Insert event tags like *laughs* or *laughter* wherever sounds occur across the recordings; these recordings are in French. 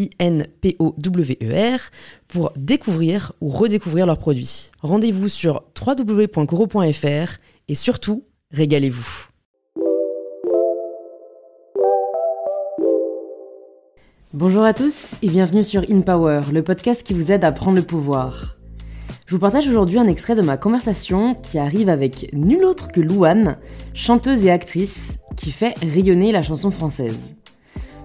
I-N-P-O-W-E-R, pour découvrir ou redécouvrir leurs produits. Rendez-vous sur www.coro.fr et surtout, régalez-vous. Bonjour à tous et bienvenue sur In Power, le podcast qui vous aide à prendre le pouvoir. Je vous partage aujourd'hui un extrait de ma conversation qui arrive avec nul autre que Louane, chanteuse et actrice qui fait rayonner la chanson française.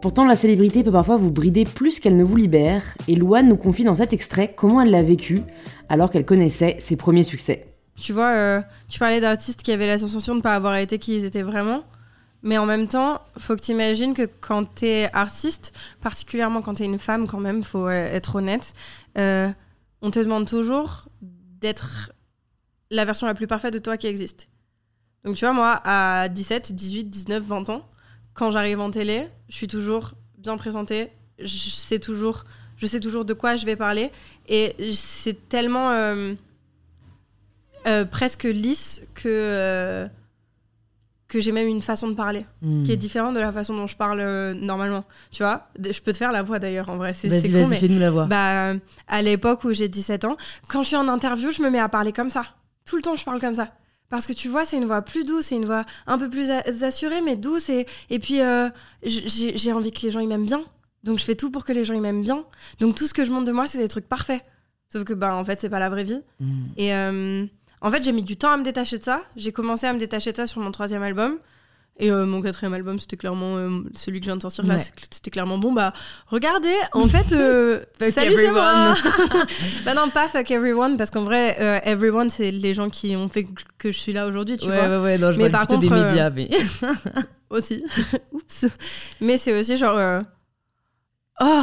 Pourtant, la célébrité peut parfois vous brider plus qu'elle ne vous libère, et Louane nous confie dans cet extrait comment elle l'a vécu alors qu'elle connaissait ses premiers succès. Tu vois, euh, tu parlais d'artistes qui avaient la sensation de ne pas avoir été qui ils étaient vraiment. Mais en même temps, faut que tu imagines que quand tu es artiste, particulièrement quand tu es une femme, quand même, faut euh, être honnête, euh, on te demande toujours d'être la version la plus parfaite de toi qui existe. Donc tu vois, moi, à 17, 18, 19, 20 ans, quand j'arrive en télé, je suis toujours bien présentée, je sais toujours, je sais toujours de quoi je vais parler, et c'est tellement euh, euh, presque lisse que euh, que j'ai même une façon de parler Hmm. qui est différente de la façon dont je parle normalement. Tu vois, je peux te faire la voix d'ailleurs en vrai. C'est Vas-y, vas-y, fais-nous la voix. bah, à l'époque où j'ai 17 ans, quand je suis en interview, je me mets à parler comme ça. Tout le temps, je parle comme ça. Parce que tu vois, c'est une voix plus douce, c'est une voix un peu plus assurée, mais douce. Et, et puis, euh, j'ai j'ai envie que les gens ils m'aiment bien. Donc, je fais tout pour que les gens ils m'aiment bien. Donc, tout ce que je montre de moi, c'est des trucs parfaits. Sauf que, bah, en fait, c'est pas la vraie vie. Hmm. Et euh, en fait, j'ai mis du temps à me détacher de ça. J'ai commencé à me détacher de ça sur mon troisième album. Et euh, mon quatrième album, c'était clairement euh, celui que je viens de sortir là. Ouais. C'était clairement bon. Bah, regardez, en fait, euh, *laughs* Fuck salut, c'est moi. everyone. *laughs* bah non, pas fuck everyone, parce qu'en vrai, euh, everyone, c'est les gens qui ont fait que je suis là aujourd'hui, tu ouais, vois. ouais, ouais, non, je Mais par des contre, médias, mais... *laughs* Aussi. Oups. Mais c'est aussi genre. Oh,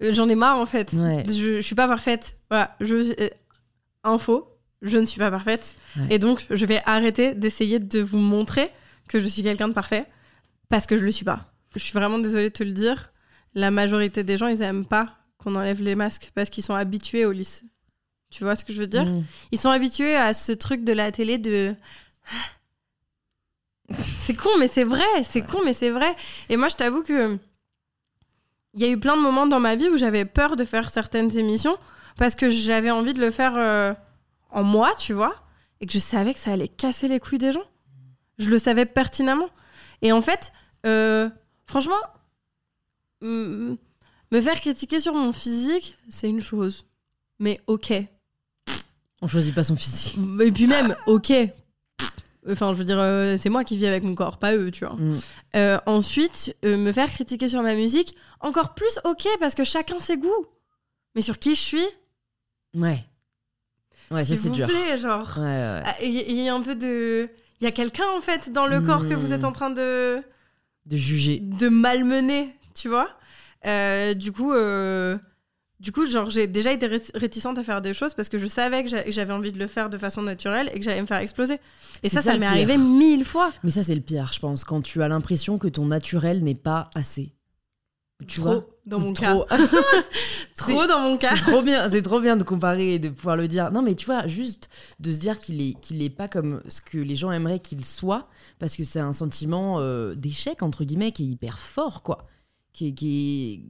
j'en ai marre en fait. Ouais. Je, je suis pas parfaite. Voilà, je. info, je ne suis pas parfaite. Et donc, je vais arrêter d'essayer de vous montrer que je suis quelqu'un de parfait parce que je le suis pas. Je suis vraiment désolée de te le dire. La majorité des gens, ils aiment pas qu'on enlève les masques parce qu'ils sont habitués au lycée. Tu vois ce que je veux dire? Hmm. Ils sont habitués à ce truc de la télé de. *laughs* C'est con, mais c'est vrai. C'est con, mais c'est vrai. Et moi, je t'avoue que. Il y a eu plein de moments dans ma vie où j'avais peur de faire certaines émissions parce que j'avais envie de le faire euh, en moi, tu vois, et que je savais que ça allait casser les couilles des gens. Je le savais pertinemment. Et en fait, euh, franchement, mm, me faire critiquer sur mon physique, c'est une chose. Mais ok. On choisit pas son physique. Et puis même, ok. Enfin, je veux dire, euh, c'est moi qui vis avec mon corps, pas eux, tu vois. Hmm. Euh, ensuite, me faire critiquer sur ma musique, encore plus ok, parce que chacun ses goûts. Mais sur qui je suis? Ouais. Ouais, ça c'est vous dur. plaît, genre. Ouais, ouais. Ah, Il y, il y a un peu de. Il y a quelqu'un, en fait, dans le corps que vous êtes en train de, De juger. de malmener, tu vois? Euh, du coup, euh, du coup, genre, j'ai déjà été ré- réticente à faire des choses parce que je savais que j'a- que j'avais envie de le faire de façon naturelle et que j'allais me faire exploser. Et ça, ça ça, m'est arrivé mille fois. Mais ça, c'est le pire, je pense, quand tu as l'impression que ton naturel n'est pas assez. Tu Trop, vois dans mon Trop. cas. *laughs* Trop dans mon cas. C'est trop bien, c'est trop bien de comparer et de pouvoir le dire. Non, mais tu vois, juste de se dire qu'il est, qu'il est pas comme ce que les gens aimeraient qu'il soit, parce que c'est un sentiment euh, d'échec entre guillemets qui est hyper fort, quoi. Qui, est- qui est-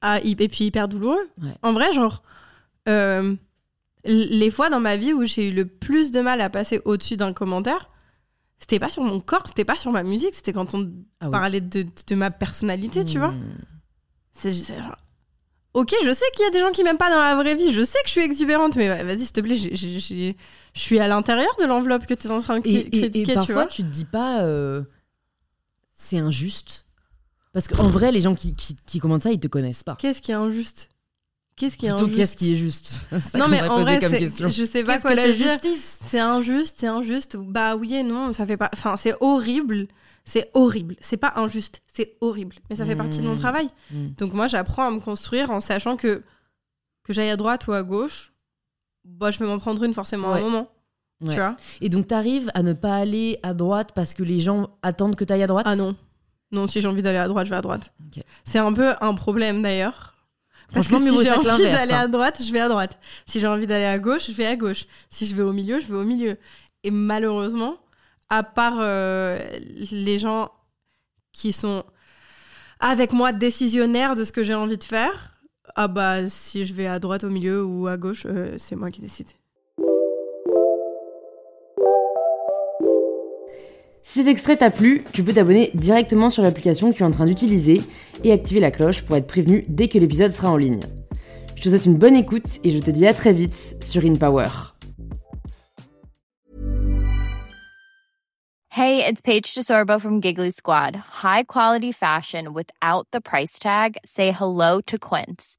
Ah, et puis hyper douloureux. Ouais. En vrai, genre, euh, les fois dans ma vie où j'ai eu le plus de mal à passer au-dessus d'un commentaire, c'était pas sur mon corps, c'était pas sur ma musique, c'était quand on Ah parlait de, de ma personnalité, tu vois. C'est c'est genre. Ok, je sais qu'il y a des gens qui m'aiment pas dans la vraie vie. Je sais que je suis exubérante, mais vas-y, s'il te plaît, je suis à l'intérieur de l'enveloppe que tu es en train de Et, cri- et- et critiquer, tu parfois, vois. tu, te dis pas, euh, c'est injuste. Parce qu'en vrai, les gens qui, qui, qui commentent ça, ils te connaissent pas. Qu'est-ce qui est injuste? Qu'est-ce qui est Plutôt, injuste qu'est-ce qui est juste? *laughs* Ça Non, mais en vrai, comme question. je sais pas quoi que la justice? C'est injuste, c'est injuste. Bah oui et non, ça fait pas. Enfin, c'est horrible. C'est horrible. C'est pas injuste, c'est horrible. Mais ça fait partie de mon Mmh. travail. Mmh. Donc moi, j'apprends à me construire en sachant que que j'aille à droite ou à gauche, bah je vais m'en prendre une forcément à un moment. Ouais. Tu vois? Et donc, t'arrives à ne pas aller à droite parce que les gens attendent que t'ailles à droite? Ah non. Non, si j'ai envie d'aller à droite, je vais à droite. C'est un peu un problème d'ailleurs. Parce que Franchement, si j'ai envie d'aller à droite, je vais à droite. Si j'ai envie d'aller à gauche, je vais à gauche. Si je vais au milieu, je vais au milieu. Et malheureusement, à part euh, les gens qui sont avec moi décisionnaires de ce que j'ai envie de faire, ah bah si je vais à droite, au milieu ou à gauche, euh, c'est moi qui décide. Si cet extrait t'a plu, tu peux t'abonner directement sur l'application que tu es en train d'utiliser et activer la cloche pour être prévenu dès que l'épisode sera en ligne. Je te souhaite une bonne écoute et je te dis à très vite sur InPower. Hey, it's Paige DeSorbo from Giggly Squad. High quality fashion without the price tag. Say hello to Quince.